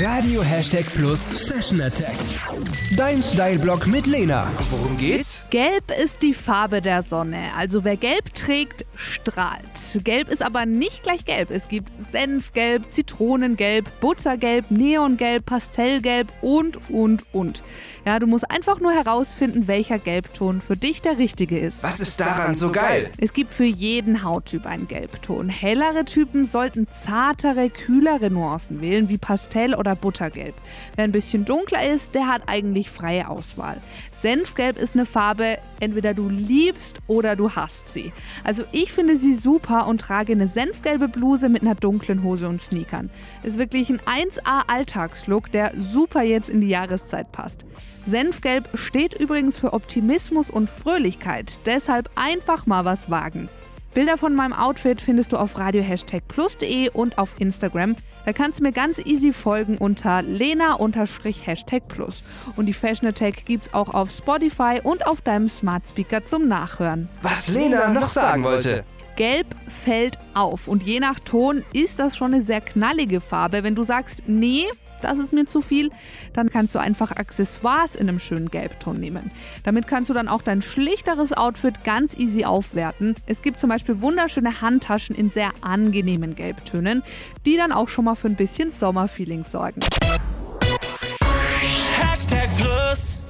Radio Hashtag Plus Fashion Attack. Dein Style-Blog mit Lena. Worum geht's? Gelb ist die Farbe der Sonne. Also wer gelb trägt, strahlt. Gelb ist aber nicht gleich gelb. Es gibt Senfgelb, Zitronengelb, Buttergelb, Neongelb, Pastellgelb und, und, und. Ja, du musst einfach nur herausfinden, welcher Gelbton für dich der richtige ist. Was ist daran so geil? Es gibt für jeden Hauttyp einen Gelbton. Hellere Typen sollten zartere, kühlere Nuancen wählen, wie Pastell oder Buttergelb. Wer ein bisschen dunkler ist, der hat eigentlich freie Auswahl. Senfgelb ist eine Farbe, entweder du liebst oder du hasst sie. Also ich finde sie super und trage eine senfgelbe Bluse mit einer dunklen Hose und Sneakern. Ist wirklich ein 1A Alltagslook, der super jetzt in die Jahreszeit passt. Senfgelb steht übrigens für Optimismus und Fröhlichkeit, deshalb einfach mal was wagen. Bilder von meinem Outfit findest du auf radio-plus.de und auf Instagram. Da kannst du mir ganz easy folgen unter lena-plus. Und die Fashion Attack gibt's auch auf Spotify und auf deinem Smart Speaker zum Nachhören. Was Lena noch sagen wollte. Gelb fällt auf und je nach Ton ist das schon eine sehr knallige Farbe. Wenn du sagst, nee, das ist mir zu viel, dann kannst du einfach Accessoires in einem schönen Gelbton nehmen. Damit kannst du dann auch dein schlichteres Outfit ganz easy aufwerten. Es gibt zum Beispiel wunderschöne Handtaschen in sehr angenehmen Gelbtönen, die dann auch schon mal für ein bisschen Sommerfeeling sorgen. Hashtag Plus.